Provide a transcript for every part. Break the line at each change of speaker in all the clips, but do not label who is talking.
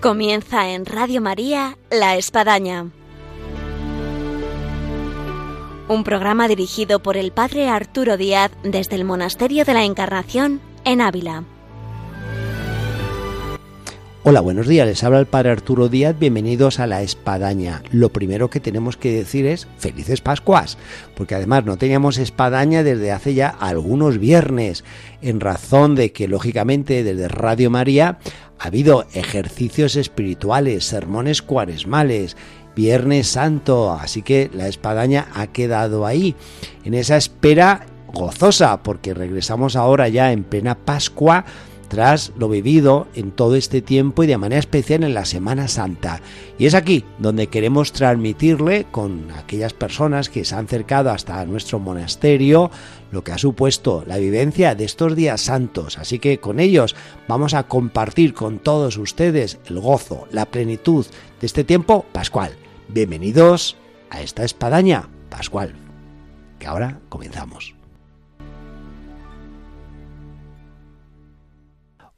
Comienza en Radio María La Espadaña. Un programa dirigido por el Padre Arturo Díaz desde el Monasterio de la Encarnación en Ávila.
Hola, buenos días. Les habla el Padre Arturo Díaz. Bienvenidos a La Espadaña. Lo primero que tenemos que decir es felices Pascuas, porque además no teníamos espadaña desde hace ya algunos viernes, en razón de que lógicamente desde Radio María ha habido ejercicios espirituales, sermones cuaresmales, Viernes Santo, así que la espadaña ha quedado ahí, en esa espera gozosa, porque regresamos ahora ya en plena Pascua tras lo vivido en todo este tiempo y de manera especial en la Semana Santa. Y es aquí donde queremos transmitirle con aquellas personas que se han acercado hasta nuestro monasterio lo que ha supuesto la vivencia de estos días santos. Así que con ellos vamos a compartir con todos ustedes el gozo, la plenitud de este tiempo pascual. Bienvenidos a esta espadaña pascual, que ahora comenzamos.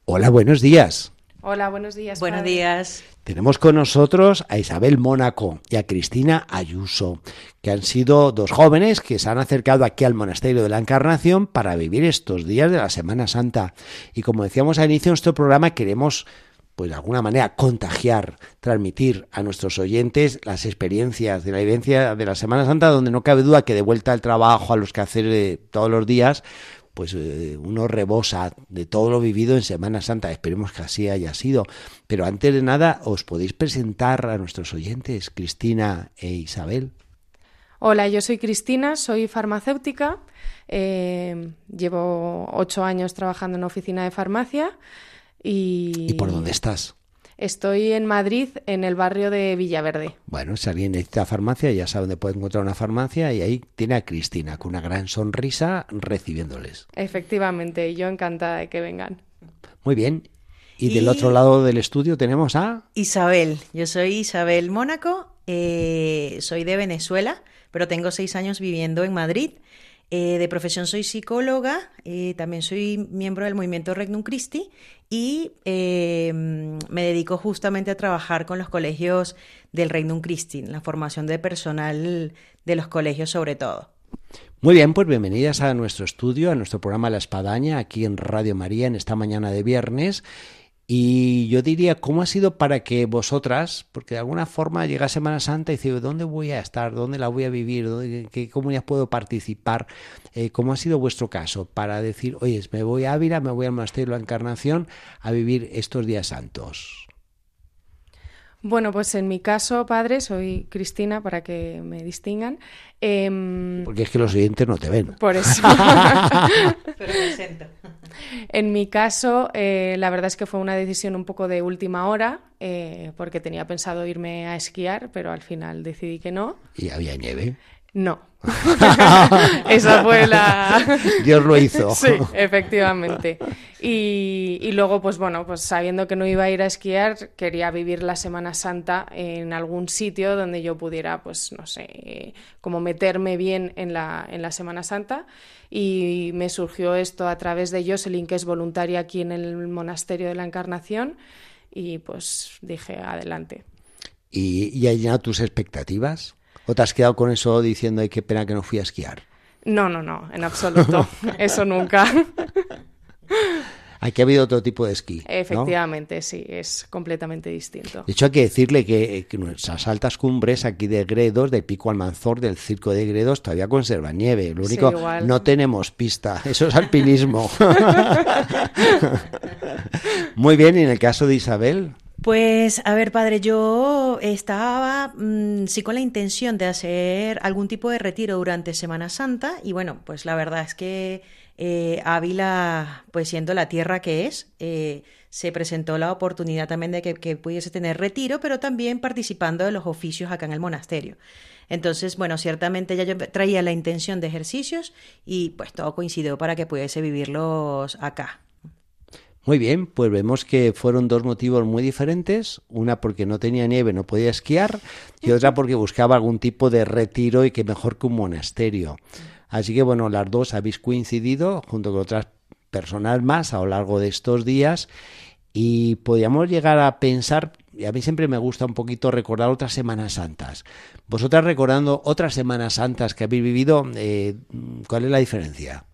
Hola, buenos días.
Hola, buenos días.
Buenos
padre.
días.
Tenemos con nosotros a Isabel Mónaco y a Cristina Ayuso, que han sido dos jóvenes que se han acercado aquí al Monasterio de la Encarnación para vivir estos días de la Semana Santa. Y como decíamos al inicio de nuestro programa, queremos pues de alguna manera contagiar, transmitir a nuestros oyentes las experiencias de la vivencia de la Semana Santa, donde no cabe duda que de vuelta al trabajo, a los quehaceres todos los días, pues eh, uno rebosa de todo lo vivido en Semana Santa. Esperemos que así haya sido. Pero antes de nada, ¿os podéis presentar a nuestros oyentes, Cristina e Isabel?
Hola, yo soy Cristina, soy farmacéutica. eh, llevo ocho años trabajando en una oficina de farmacia y...
¿Y por dónde estás?
Estoy en Madrid, en el barrio de Villaverde.
Bueno, si alguien necesita farmacia, ya sabe dónde puede encontrar una farmacia y ahí tiene a Cristina con una gran sonrisa recibiéndoles.
Efectivamente, yo encantada de que vengan.
Muy bien. Y, del otro lado del estudio tenemos a...
Isabel, yo soy Isabel Mónaco, eh, soy de Venezuela, pero tengo seis años viviendo en Madrid. Eh, de profesión soy psicóloga, eh, también soy miembro del movimiento Regnum Christi y eh, me dedico justamente a trabajar con los colegios del Regnum Christi, la formación de personal de los colegios sobre todo.
Muy bien, pues bienvenidas a nuestro estudio, a nuestro programa La Espadaña, aquí en Radio María, en esta mañana de viernes. Y yo diría, ¿cómo ha sido para que vosotras, porque de alguna forma llega Semana Santa y dice, ¿dónde voy a estar? ¿Dónde la voy a vivir? ¿Dónde- ¿En qué comunidad puedo participar? Eh, ¿Cómo ha sido vuestro caso para decir, oye, me voy a Ávila, me voy al Monasterio de la Encarnación a vivir estos días santos?
Bueno, pues en mi caso, padre, soy Cristina, para que me distingan. Em,
Porque es que los oyentes no te ven.
por eso.
Pero presento.
En mi caso, eh, la verdad es que fue una decisión un poco de última hora, eh, porque tenía pensado irme a esquiar, pero al final decidí que no.
Y había nieve.
No. Esa fue la...
Dios lo hizo.
Sí, efectivamente. Y, y luego, pues bueno, pues sabiendo que no iba a ir a esquiar, quería vivir la Semana Santa en algún sitio donde yo pudiera, pues no sé, como meterme bien en la, en la Semana Santa. Y me surgió esto a través de Jocelyn, que es voluntaria aquí en el Monasterio de la Encarnación. Y pues dije, adelante.
¿Y, y ha llenado tus expectativas? ¿O te has quedado con eso diciendo, ay, qué pena que no fui a esquiar?
No, no, no, en absoluto. Eso nunca.
Aquí ha habido otro tipo de esquí. ¿no?
Efectivamente, sí, es completamente distinto.
De hecho, hay que decirle que, que nuestras altas cumbres aquí de Gredos, del Pico Almanzor, del Circo de Gredos, todavía conservan nieve. Lo
Sí,
único,
igual.
no tenemos pista. Eso es alpinismo. Muy bien, y en el caso de Isabel,
Pues, a ver, padre, yo estaba mm, sí con la intención de hacer algún tipo de retiro durante Semana Santa y bueno, pues la verdad es que eh, Ávila, pues siendo la tierra que es, eh, se presentó la oportunidad también de que, que pudiese tener retiro, pero también participando de los oficios acá en el monasterio. Entonces, bueno, ciertamente ya yo traía la intención de ejercicios y pues todo coincidió para que pudiese vivirlos acá.
Muy bien, pues vemos que fueron dos motivos muy diferentes, una porque no tenía nieve, no podía esquiar, y otra porque buscaba algún tipo de retiro y que mejor que un monasterio. Así que bueno, las dos habéis coincidido junto con otras personas más a lo largo de estos días y podíamos llegar a pensar, y a mí siempre me gusta un poquito recordar otras Semanas Santas. Vosotras recordando otras Semanas Santas que habéis vivido, eh, ¿cuál es la diferencia?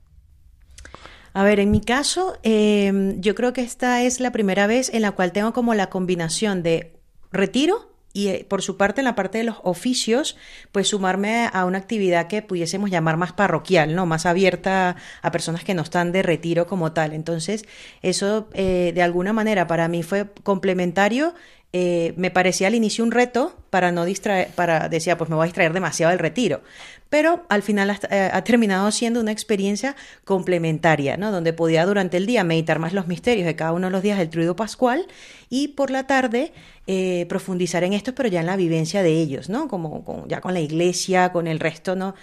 A ver, en mi caso, em, yo creo que esta es la primera vez en la cual tengo como la combinación de retiro y eh, por su parte en la parte de los oficios, pues sumarme a una actividad que pudiésemos llamar más parroquial, ¿no? Más abierta a personas que no están de retiro como tal. Entonces, eso eh, de alguna manera para mí fue complementario eh, me parecía al inicio un reto para no distraer, para decía, pues me voy a distraer demasiado del retiro. Pero al final eh, ha, terminado siendo una experiencia complementaria, ¿no? Donde podía durante el día meditar más los misterios de cada uno de los días del truido pascual y por la tarde eh, profundizar en esto, pero ya en la vivencia de ellos, ¿no? Como, ya con la iglesia, con el resto, ¿no?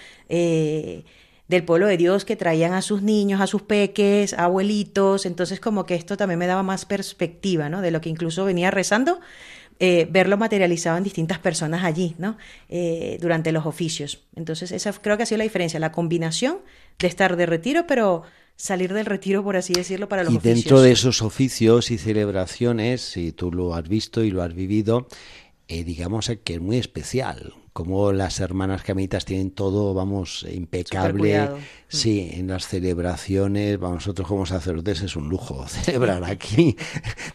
Del pueblo de Dios que traían a sus niños, a sus peques, abuelitos, entonces como que esto también me daba más perspectiva, ¿no? De lo que incluso venía rezando, eh, verlo materializado en distintas personas allí, ¿no? Eh, durante los oficios. Entonces esa creo que ha sido la diferencia, la combinación de estar de retiro, pero salir del retiro, por así decirlo, para los
y
oficios.
Y dentro de esos oficios y celebraciones, si tú lo has visto y lo has vivido, eh, digamos que es muy especial como las hermanas camitas tienen todo, vamos, impecable. Sí, en las celebraciones, para nosotros como sacerdotes es un lujo celebrar aquí,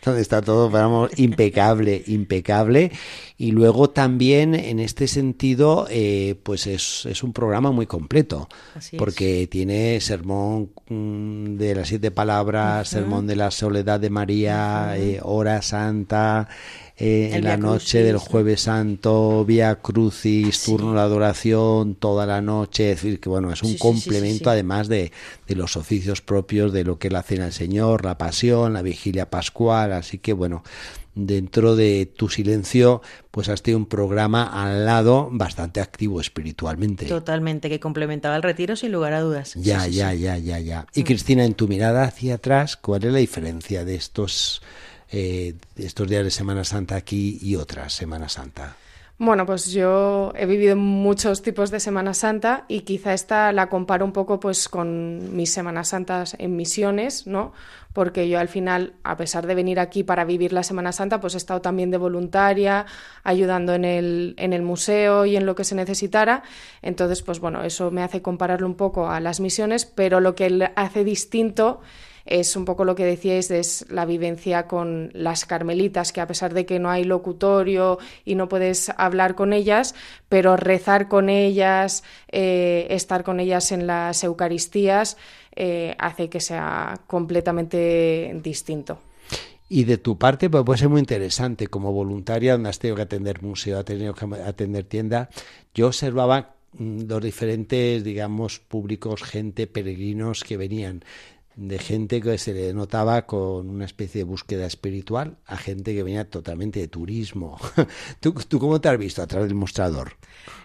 donde está todo, vamos, impecable, impecable. Y luego también, en este sentido, eh, pues es, es, un programa muy completo, porque tiene sermón mm, de las siete palabras, sermón de la soledad de María, eh, hora santa, eh, en la noche del jueves santo, vía crucis, turno de adoración, toda la noche, es decir, que bueno, es un complemento además de, de, los oficios propios de lo que es la cena del Señor, la pasión, la vigilia pascual, así que bueno, dentro de tu silencio, pues has tenido un programa al lado bastante activo espiritualmente.
Totalmente, que complementaba el retiro sin lugar a dudas.
Ya, ya, ya, ya, ya. Y mm. Cristina, en tu mirada hacia atrás, ¿cuál es la diferencia de estos eh, estos días de Semana Santa aquí y otras Semana Santa?
Bueno, pues yo he vivido muchos tipos de Semana Santa y quizá esta la comparo un poco pues con mis Semanas Santas en misiones, ¿no? Porque yo al final, a pesar de venir aquí para vivir la Semana Santa, pues he estado también de voluntaria, ayudando en el, en el museo y en lo que se necesitara. Entonces, pues bueno, eso me hace compararlo un poco a las misiones, pero lo que hace distinto es un poco lo que decíais, es la vivencia con las carmelitas, que a pesar de que no hay locutorio y no puedes hablar con ellas, pero rezar con ellas, eh, estar con ellas en las Eucaristías, eh, hace que sea completamente distinto.
Y de tu parte, pues puede ser muy interesante, como voluntaria, donde has tenido que atender museo, has tenido que atender tienda, yo observaba mm, los diferentes, digamos, públicos, gente, peregrinos que venían de gente que se le notaba con una especie de búsqueda espiritual a gente que venía totalmente de turismo. ¿Tú, ¿Tú, cómo te has visto a través del mostrador?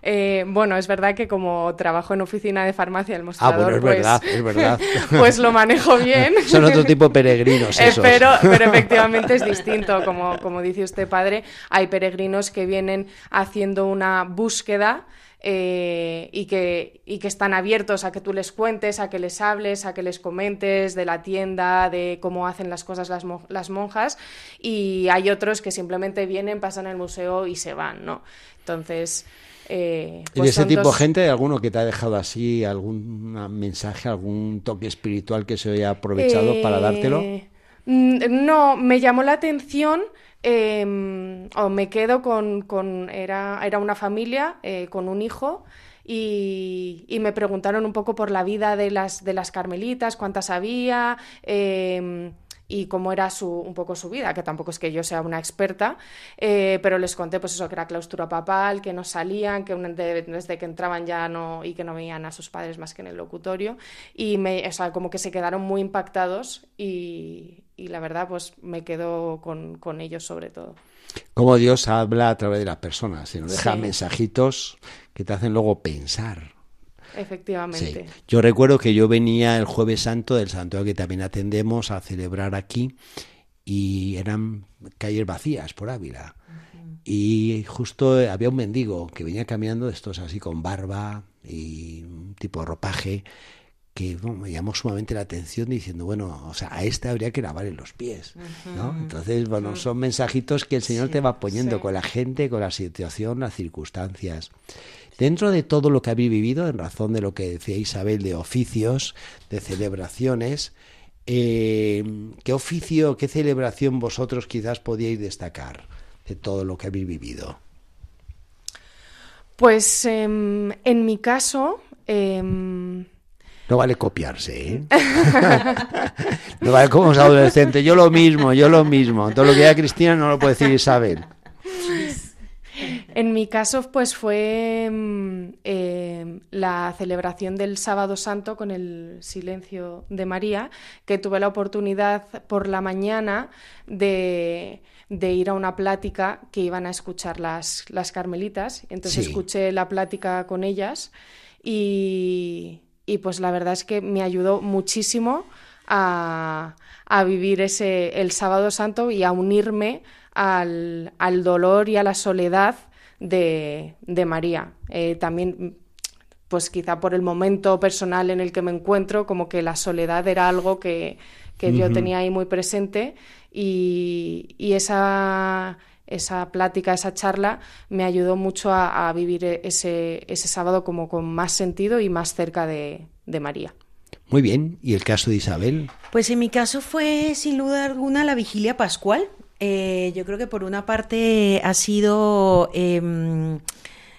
Eh, bueno, es verdad que como trabajo en oficina de farmacia, el mostrador,
ah, bueno, es
pues,
verdad, es verdad.
pues lo manejo bien.
Son otro tipo de peregrinos
eh, pero, pero efectivamente es distinto, como, como dice usted, padre, hay peregrinos que vienen haciendo una búsqueda eh, y, que, y que están abiertos a que tú les cuentes, a que les hables, a que les comentes de la tienda, de cómo hacen las cosas las, las monjas, y hay otros que simplemente vienen, pasan el museo y se van, ¿no? Entonces...
Eh, ¿Y pues de ese tipo de gente, alguno que te ha dejado así, algún mensaje, algún toque espiritual que se haya aprovechado para dártelo? Eh,
mm, no, me llamó la atención O me quedo con, con era, era, una familia eh, con un hijo y, y, me preguntaron un poco por la vida de las, de las carmelitas, cuántas había. Em, y cómo era su, un poco su vida, que tampoco es que yo sea una experta, eh, pero les conté pues eso, que era clausura papal, que no salían, que desde que entraban ya no, y que no veían a sus padres más que en el locutorio, y me, o sea, como que se quedaron muy impactados y, y la verdad pues me quedo con, con, ellos sobre todo.
Como Dios habla a través de las personas, y nos deja mensajitos que te hacen luego pensar.
Efectivamente.
Yo recuerdo que yo venía el jueves santo del santuario que también atendemos a celebrar aquí y eran calles vacías por Ávila. Y justo había un mendigo que venía caminando, estos así con barba y un tipo de ropaje, que me llamó sumamente la atención diciendo, bueno, o sea, a este habría que lavarle los pies, ¿no? Entonces, bueno, son mensajitos que el Señor te va poniendo con la gente, con la situación, las circunstancias. Dentro de todo lo que habéis vivido, en razón de lo que decía Isabel, de oficios, de celebraciones, eh, ¿qué oficio, qué celebración vosotros quizás podíais destacar de todo lo que habéis vivido?
Pues em, en mi caso... Em,
no vale copiarse, ¿eh? no vale como los adolescentes. Yo lo mismo, yo lo mismo. Todo lo que diga Cristina no lo puede decir Isabel.
En mi caso, pues fue mm, eh, la celebración del Sábado Santo con el Silencio de María, que tuve la oportunidad por la mañana de, ir a una plática que iban a escuchar las, las carmelitas. Entonces escuché la plática con ellas y, pues la verdad es que me ayudó muchísimo a, a vivir ese, el Sábado Santo y a unirme al, al dolor y a la soledad de, de María. Eh, también, pues quizá por el momento personal en el que me encuentro, como que la soledad era algo que, que yo tenía ahí muy presente y, y, esa, esa plática, esa charla me ayudó mucho a, vivir ese, ese, sábado como con más sentido y más cerca de, de María.
Muy bien, ¿y el caso de Isabel?
Pues en mi caso fue sin duda alguna la vigilia pascual. Eh, yo creo que por una parte ha sido... Em,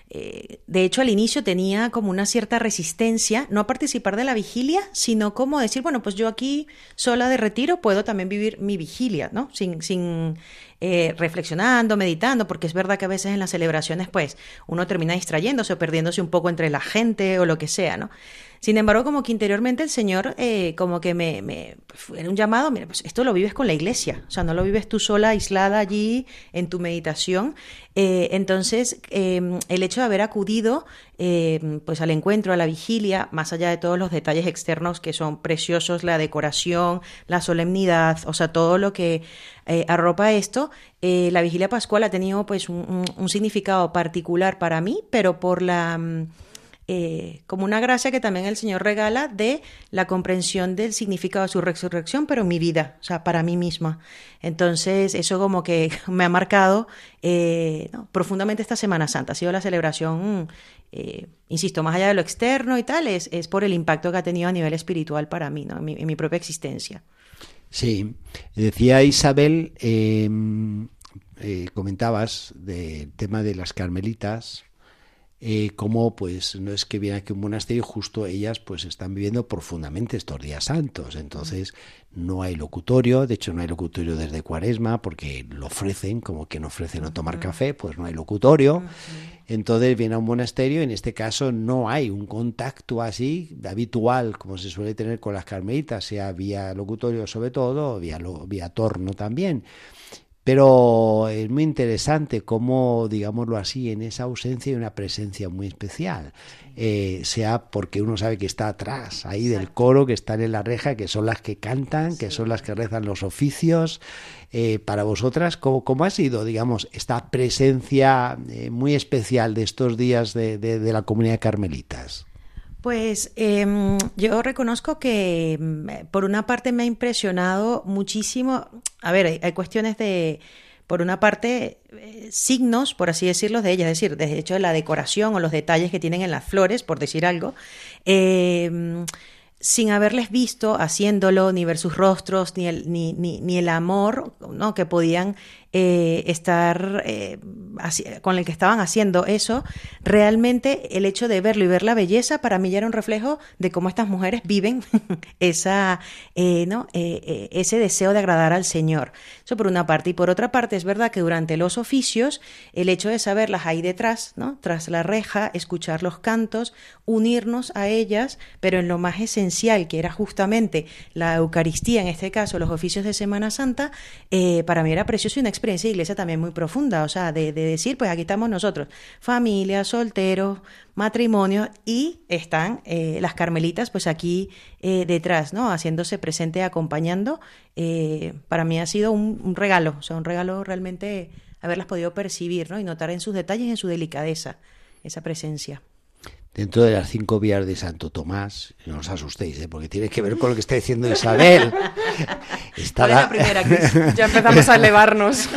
eh, de hecho, al inicio tenía como una cierta resistencia, no a participar de la vigilia, sino como decir, bueno, pues yo aquí sola de retiro puedo también vivir mi vigilia, ¿no? Sin, sin eh, reflexionando, meditando, porque es verdad que a veces en las celebraciones, pues, uno termina distrayéndose o perdiéndose un poco entre la gente o lo que sea, ¿no? Sin embargo, como que interiormente el Señor, eh, como que me, me era un llamado, mira, pues esto lo vives con la iglesia, o sea, no lo vives tú sola, aislada allí en tu meditación. Eh, entonces, em, el hecho de haber acudido em, pues al encuentro, a la vigilia, más allá de todos los detalles externos que son preciosos, la decoración, la solemnidad, o sea, todo lo que eh, arropa esto, la vigilia pascual ha tenido pues un significado particular para mí, pero por la mm, eh, como una gracia que también el Señor regala de la comprensión del significado de su resurrección, pero en mi vida, o sea, para mí misma. Entonces, eso como que me ha marcado eh, profundamente esta Semana Santa. Ha sido la celebración, eh, insisto, más allá de lo externo y tal, es, es, por el impacto que ha tenido a nivel espiritual para mí, ¿no? en, mi, propia existencia.
Sí, decía Isabel, comentabas del tema de las carmelitas, eh, como pues no es que viene aquí un monasterio, justo ellas pues están viviendo profundamente estos días santos. Entonces no hay locutorio, de hecho no hay locutorio desde cuaresma porque lo ofrecen, como quien ofrece no tomar café, pues no hay locutorio. Entonces viene a un monasterio, en este caso no hay un contacto así habitual como se suele tener con las carmelitas, sea vía locutorio sobre todo, vía, vía torno también. Pero es muy interesante cómo, digámoslo así, en esa ausencia hay una presencia muy especial. Eh, sea porque uno sabe que está atrás, ahí del coro, que están en la reja, que son las que cantan, que son las que rezan los oficios. Eh, para vosotras, ¿cómo, ¿cómo, ha sido, digamos, esta presencia eh, muy especial de estos días de, de la comunidad de carmelitas?
Pues em, yo reconozco que em, por una parte me ha impresionado muchísimo, a ver, hay, cuestiones de, por una parte, eh, signos, por así decirlo, de ellas, es decir, de hecho la decoración o los detalles que tienen en las flores, por decir algo. Eh, sin haberles visto haciéndolo, ni ver sus rostros, ni el, ni, ni, ni el amor ¿no? que podían eh, estar eh, con el que estaban haciendo eso, realmente el hecho de verlo y ver la belleza para mí ya era un reflejo de cómo estas mujeres viven esa, eh, ¿no? ese deseo de agradar al Señor. Eso por una parte. Y por otra parte, es verdad que durante los oficios, el hecho de saberlas ahí detrás, ¿no? tras la reja, escuchar los cantos, unirnos a ellas, pero en lo más esencial, que era justamente la Eucaristía, en este caso los oficios de Semana Santa, para mí era precioso y experiencia de iglesia también muy profunda, o sea, de, decir, pues aquí estamos nosotros, familia, solteros, matrimonio, y están eh, las carmelitas, pues aquí eh, detrás, ¿no? Haciéndose presente, acompañando. Eh, para mí ha sido un, regalo, o sea, un regalo realmente haberlas podido percibir, ¿no? Y notar en sus detalles, en su delicadeza, esa presencia.
Dentro de las cinco vías de Santo Tomás, no os asustéis, ¿eh? porque tiene que ver con lo que está diciendo Isabel.
Está la... primera,
ya empezamos a elevarnos.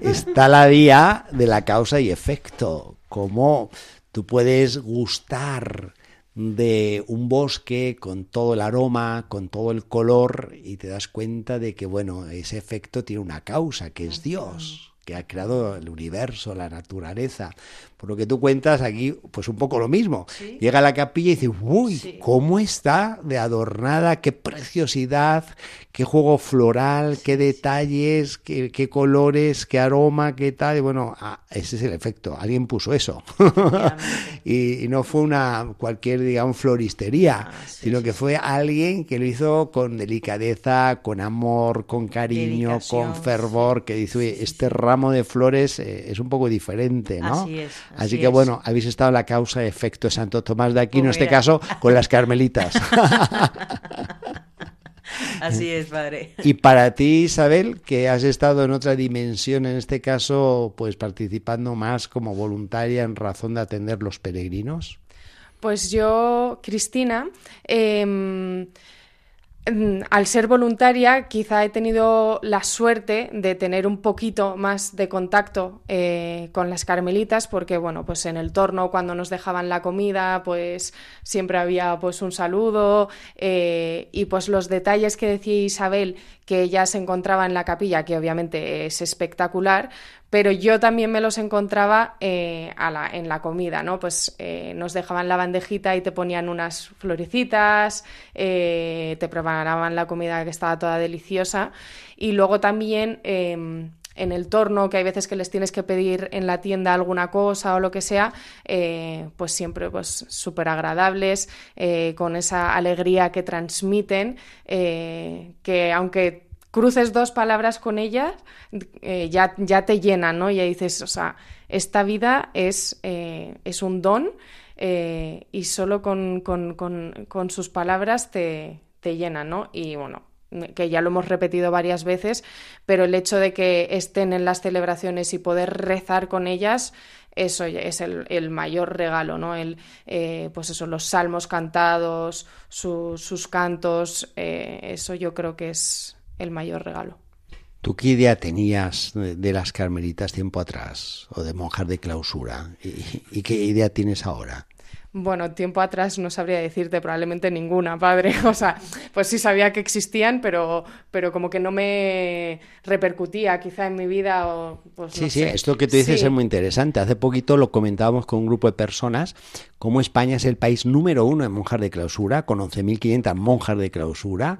está la vía de la causa y efecto, como tú puedes gustar de un bosque con todo el aroma, con todo el color y te das cuenta de que, bueno, ese efecto tiene una causa, que es Dios que ha creado el universo, la naturaleza. Por lo que tú cuentas aquí, pues un poco lo mismo. Llega a la capilla y dice, uy, ¿cómo está de adornada? Qué preciosidad, qué juego floral, qué detalles, qué, colores, qué aroma, qué tal. Y bueno, ah, ese es el efecto. Alguien puso eso. y, no fue una cualquier, digamos, floristería, ah, sino que fue alguien que lo hizo con delicadeza, con amor, con cariño, con fervor, que dice, este ramo de flores eh, es un poco diferente, ¿no?
Así es.
Así, que bueno, habéis estado la causa efecto Santo Tomás de Aquino, en este caso con las carmelitas.
Así es, padre.
Y para ti, Isabel, que has estado en otra dimensión, en este caso, pues participando más como voluntaria en razón de atender los peregrinos.
Pues yo, Cristina, eh, Mm, al ser voluntaria, quizá he tenido la suerte de tener un poquito más de contacto eh, con las carmelitas, porque bueno, pues en el torno, cuando nos dejaban la comida, pues siempre había pues un saludo eh, y pues los detalles que decía Isabel, que ella se encontraba en la capilla, que obviamente es espectacular, pero yo también me los encontraba eh, en la comida, ¿no? Pues eh, nos dejaban la bandejita y te ponían unas florecitas, eh, te preparaban la comida que estaba toda deliciosa y luego también em, en el torno, que hay veces que les tienes que pedir en la tienda alguna cosa o lo que sea, pues siempre pues súper agradables, con esa alegría que transmiten, que aunque cruces dos palabras con ellas, eh, ya, ya, te llenan, ¿no? Ya dices, o sea, esta vida es, eh, es un don eh, y solo con, con, sus palabras te, te llenan, ¿no? Y bueno, que ya lo hemos repetido varias veces, pero el hecho de que estén en las celebraciones y poder rezar con ellas, eso es el, mayor regalo, ¿no? El, pues eso, los salmos cantados, sus cantos, eso yo creo que es, el mayor regalo.
¿Tú qué idea tenías de las carmelitas tiempo atrás o de monjas de clausura? ¿Y, qué idea tienes ahora?
Bueno, tiempo atrás no sabría decirte probablemente ninguna, padre. O sea, pues sí sabía que existían, pero, pero como que no me repercutía quizá en mi vida. O, pues
sí, sí, esto que tú dices es muy interesante. Hace poquito lo comentábamos con un grupo de personas, cómo España es el país número uno en monjas de clausura, con 11.500 monjas de clausura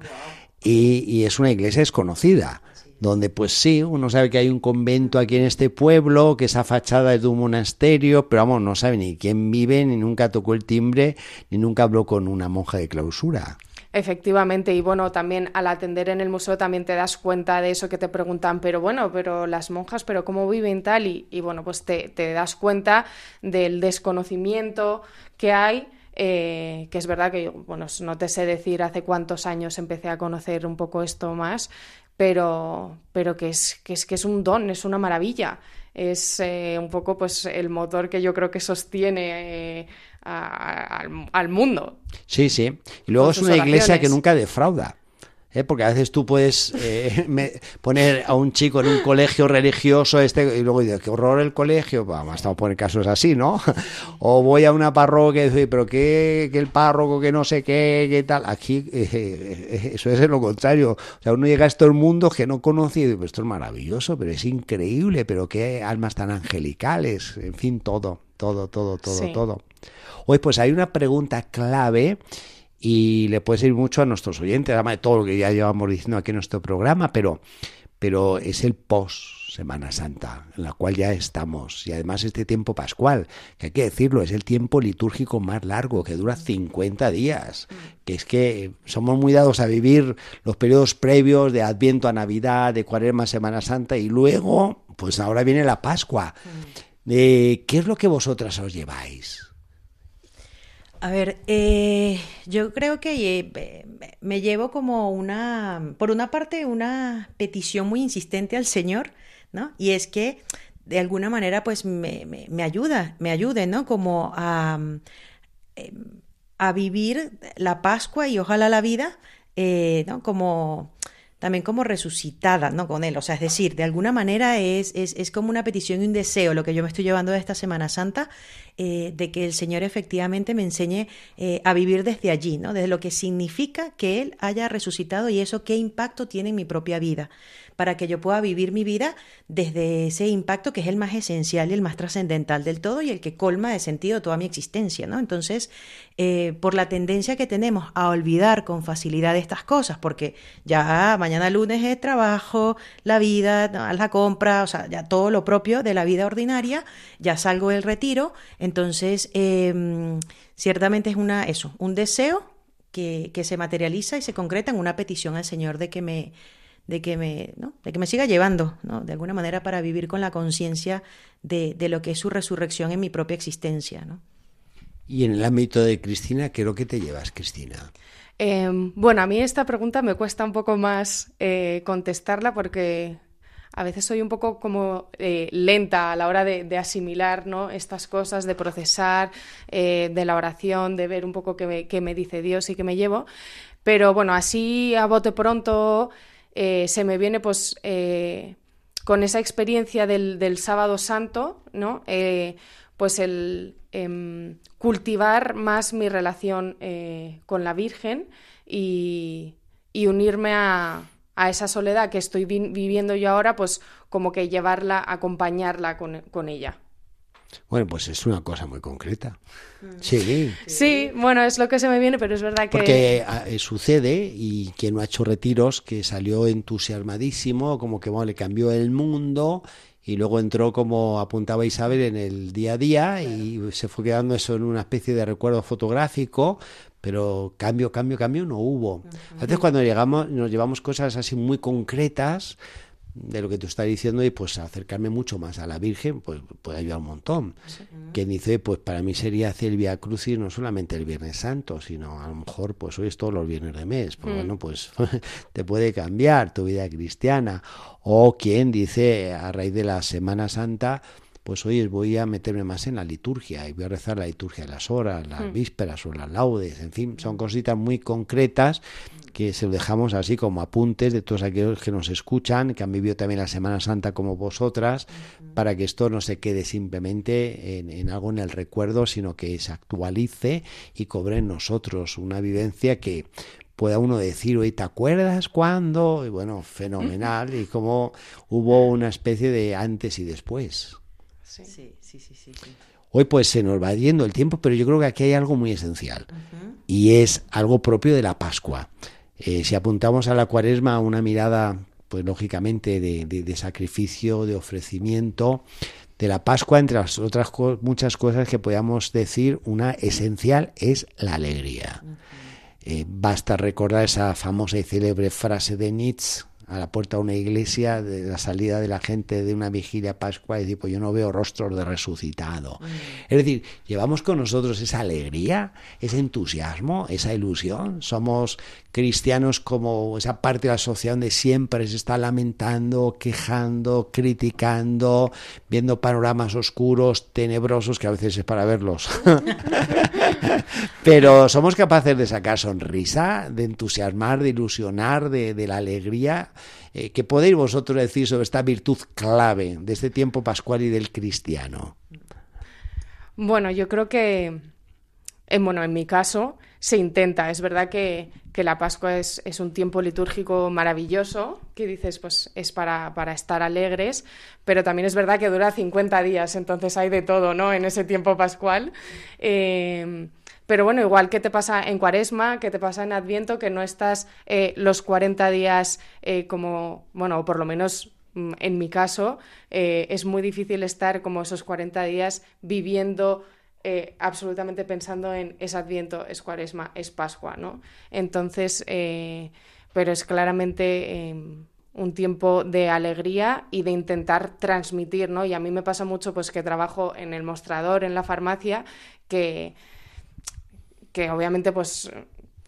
y, es una iglesia desconocida donde pues sí, uno sabe que hay un convento aquí en este pueblo, que esa fachada es de un monasterio, pero vamos, no sabe ni quién vive, ni nunca tocó el timbre, ni nunca habló con una monja de clausura.
Efectivamente, y bueno, también al atender en el museo también te das cuenta de eso que te preguntan, pero bueno, pero las monjas, pero cómo viven tal, y, y bueno, pues te, te das cuenta del desconocimiento que hay eh, que es verdad que, bueno, no te sé decir hace cuántos años empecé a conocer un poco esto más, pero, pero que, es, que, es, que es un don, es una maravilla. Es eh, un poco pues el motor que yo creo que sostiene eh, al, mundo.
Sí, sí. Y luego es una iglesia que nunca defrauda. ¿Eh? porque a veces tú puedes eh, poner a un chico en un colegio religioso este y luego dices, qué horror el colegio, vamos, estamos poner casos así, ¿no? o voy a una parroquia y dice, pero qué, que el párroco, que no sé qué, qué tal. Aquí eh, eso es lo contrario. O sea, uno llega a estos mundos que no conoce y dice, pues esto es maravilloso, pero es increíble, pero qué almas tan angelicales, en fin, todo, todo, todo, todo, todo. Hoy pues hay una pregunta clave y le puede servir mucho a nuestros oyentes, además de todo lo que ya llevamos diciendo aquí en nuestro programa, pero, pero es el post Semana Santa, en la cual ya estamos, y además este tiempo pascual, que hay que decirlo, es el tiempo litúrgico más largo, que dura 50 días, que es que somos muy dados a vivir los periodos previos de Adviento a Navidad, de Cuaresma a Semana Santa, y luego, pues ahora viene la Pascua. ¿Qué es lo que vosotras os lleváis?
A ver, eh, yo creo que eh, me llevo como una, por una parte, una petición muy insistente al Señor, ¿no? Y es que de alguna manera, pues me, me, ayuda, me ayude, ¿no? Como a a vivir la Pascua y ojalá la vida ¿no? como también como resucitada, ¿no? Con él. O sea, es decir, de alguna manera es, es, es como una petición y un deseo lo que yo me estoy llevando de esta Semana Santa, eh, de que el Señor efectivamente me enseñe eh, a vivir desde allí, ¿no? Desde lo que significa que Él haya resucitado y eso qué impacto tiene en mi propia vida para que yo pueda vivir mi vida desde ese impacto que es el más esencial y el más trascendental del todo y el que colma de sentido toda mi existencia, ¿no? Entonces, eh, por la tendencia que tenemos a olvidar con facilidad estas cosas, porque ya mañana lunes es trabajo, la vida, la compra, o sea, ya todo lo propio de la vida ordinaria, ya salgo del retiro, entonces, em, ciertamente es una, eso, un deseo que, que se materializa y se concreta en una petición al Señor de que me de que me, ¿no? de que me siga llevando, ¿no? de alguna manera, para vivir con la conciencia de, de, lo que es su resurrección en mi propia existencia. ¿no?
Y en el ámbito de Cristina, ¿qué es lo que te llevas, Cristina?
Eh, bueno, a mí esta pregunta me cuesta un poco más eh, contestarla porque a veces soy un poco como eh, lenta a la hora de, de, asimilar ¿no? estas cosas, de procesar, eh, de la oración, de ver un poco qué me, qué me dice Dios y qué me llevo. Pero bueno, así a bote pronto eh, se me viene pues eh, con esa experiencia del, del sábado santo, ¿no? Eh, pues el eh, cultivar más mi relación con la Virgen y, unirme a, a, esa soledad que estoy vi viviendo yo ahora, pues como que llevarla, acompañarla con, con ella.
Bueno, pues es una cosa muy concreta. Sí.
Sí, bueno, es lo que se me viene, pero es verdad que...
Porque eh, sucede, y quien no ha hecho retiros, que salió entusiasmadísimo, como que bueno, le cambió el mundo, y luego entró, como apuntaba Isabel, en el día a día, y se fue quedando eso en una especie de recuerdo fotográfico, pero cambio, cambio, cambio no hubo. A veces cuando llegamos, nos llevamos cosas así muy concretas, de lo que tú estás diciendo y pues acercarme mucho más a la Virgen pues puede ayudar un montón. Sí. Quien dice, pues para mí sería hacer el Via Crucis no solamente el Viernes Santo, sino a lo mejor pues hoy es todos los viernes de mes, pues mm. bueno, pues te puede cambiar tu vida cristiana. O quien dice a raíz de la Semana Santa, pues hoy voy a meterme más en la liturgia y voy a rezar la liturgia de las horas, las mm. vísperas o las laudes, en fin, son cositas muy concretas que se lo dejamos así como apuntes de todos aquellos que nos escuchan, que han vivido también la Semana Santa como vosotras, para que esto no se quede simplemente en, en, algo en el recuerdo, sino que se actualice y cobre en nosotros una vivencia que pueda uno decir, oye, ¿te acuerdas cuándo? Y bueno, fenomenal, y como hubo una especie de antes y después.
Sí, sí, sí, sí. sí.
Hoy pues se nos va yendo el tiempo, pero yo creo que aquí hay algo muy esencial uh -huh. y es algo propio de la Pascua. Eh, si apuntamos a la cuaresma una mirada, pues lógicamente, de, de, de, sacrificio, de ofrecimiento, de la Pascua, entre las otras co muchas cosas que podamos decir, una esencial es la alegría. Uh -huh. eh, basta recordar esa famosa y célebre frase de Nietzsche, a la puerta de una iglesia, de la salida de la gente de una vigilia pascua y decir, pues yo no veo rostros de resucitado. Mm. Es decir, llevamos con nosotros esa alegría, ese entusiasmo, esa ilusión. Somos cristianos como esa parte de la sociedad donde siempre se está lamentando, quejando, criticando, viendo panoramas oscuros, tenebrosos, que a veces es para verlos. Pero somos capaces de sacar sonrisa, de entusiasmar, de ilusionar, de, de la alegría. Eh, ¿Qué podéis vosotros decir sobre esta virtud clave de este tiempo pascual y del cristiano?
Bueno, yo creo que, en, bueno, en mi caso se intenta. Es verdad que, que la Pascua es, es, un tiempo litúrgico maravilloso, que dices, pues es para, para, estar alegres, pero también es verdad que dura 50 días, entonces hay de todo, ¿no? En ese tiempo pascual. Eh, pero bueno, igual que te pasa en Cuaresma, que te pasa en Adviento, que no estás eh, los 40 días eh, como, bueno, o por lo menos mm, en mi caso, eh, es muy difícil estar como esos 40 días viviendo eh, absolutamente pensando en es Adviento, es Cuaresma, es Pascua, ¿no? Entonces, eh, pero es claramente eh, un tiempo de alegría y de intentar transmitir, ¿no? Y a mí me pasa mucho, pues, que trabajo en el mostrador, en la farmacia, que que obviamente pues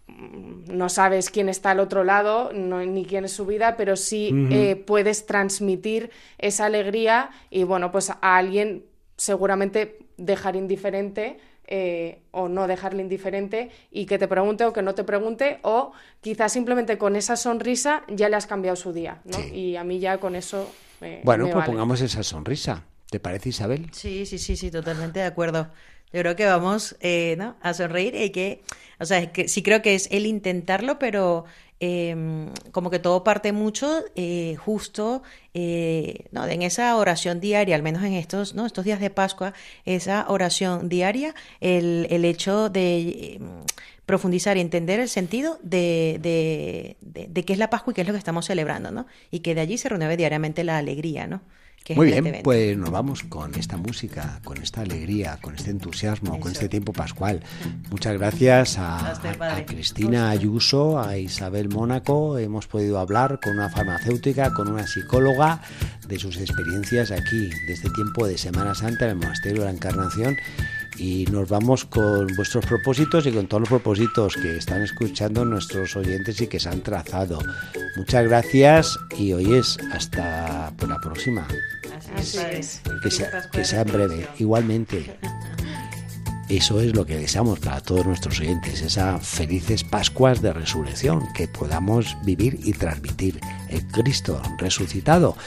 no sabes quién está al otro lado, no, ni quién es su vida, pero sí uh -huh. eh, puedes transmitir esa alegría y bueno, pues a alguien seguramente dejar indiferente eh, o no dejarle indiferente y que te pregunte o que no te pregunte o quizás simplemente con esa sonrisa ya le has cambiado su día, ¿no? Y a mí ya con eso...
bueno, pues pongamos esa sonrisa. ¿Te parece, Isabel?
Sí, sí, sí, sí, totalmente de acuerdo. Yo creo que vamos eh, ¿no? a sonreír y que, o sea, que sí creo que es el intentarlo, pero eh, como que todo parte mucho eh, justo eh, ¿no? en esa oración diaria, al menos en estos, ¿no? estos días de Pascua, esa oración diaria, el, el hecho de em, profundizar y entender el sentido de, de, de, qué es la Pascua y qué es lo que estamos celebrando, ¿no? Y que de allí se renueve diariamente la alegría, ¿no?
Muy bien, pues nos vamos con esta música, con esta alegría, con este entusiasmo, con este tiempo pascual. Muchas gracias a, a, Cristina Ayuso, a Isabel Mónaco. Hemos podido hablar con una farmacéutica, con una psicóloga de sus experiencias aquí, de este tiempo de Semana Santa en el Monasterio de la Encarnación y nos vamos con vuestros propósitos y con todos los propósitos que están escuchando nuestros oyentes y que se han trazado. Muchas gracias y hoy es hasta por la próxima.
Así es.
Que sea, que sea en breve. Igualmente. Eso es lo que deseamos para todos nuestros oyentes, esas felices Pascuas de resurrección, que podamos vivir y transmitir el Cristo resucitado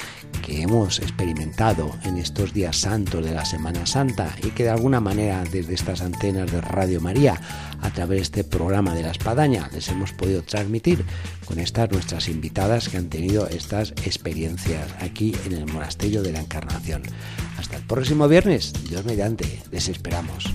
que hemos experimentado en estos días santos de la Semana Santa y que de alguna manera desde estas antenas de Radio María, a través de este programa de la Espadaña, les hemos podido transmitir con estas nuestras invitadas que han tenido estas experiencias aquí en el Monasterio de la Encarnación. Hasta el próximo viernes, Dios mediante, les esperamos.